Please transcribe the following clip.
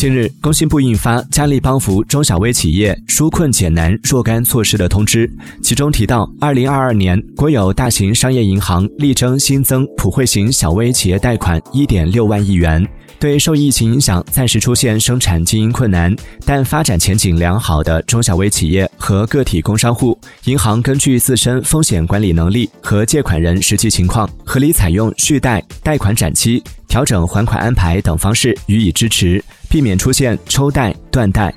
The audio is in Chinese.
近日，工信部印发加力帮扶中小微企业纾困解难若干措施的通知，其中提到，二零二二年国有大型商业银行力争新增普惠型小微企业贷款一点六万亿元。对受疫情影响暂时出现生产经营困难但发展前景良好的中小微企业和个体工商户，银行根据自身风险管理能力和借款人实际情况合理采用续贷贷款展期调整还款安排等方式予以支持避免出现抽贷断贷。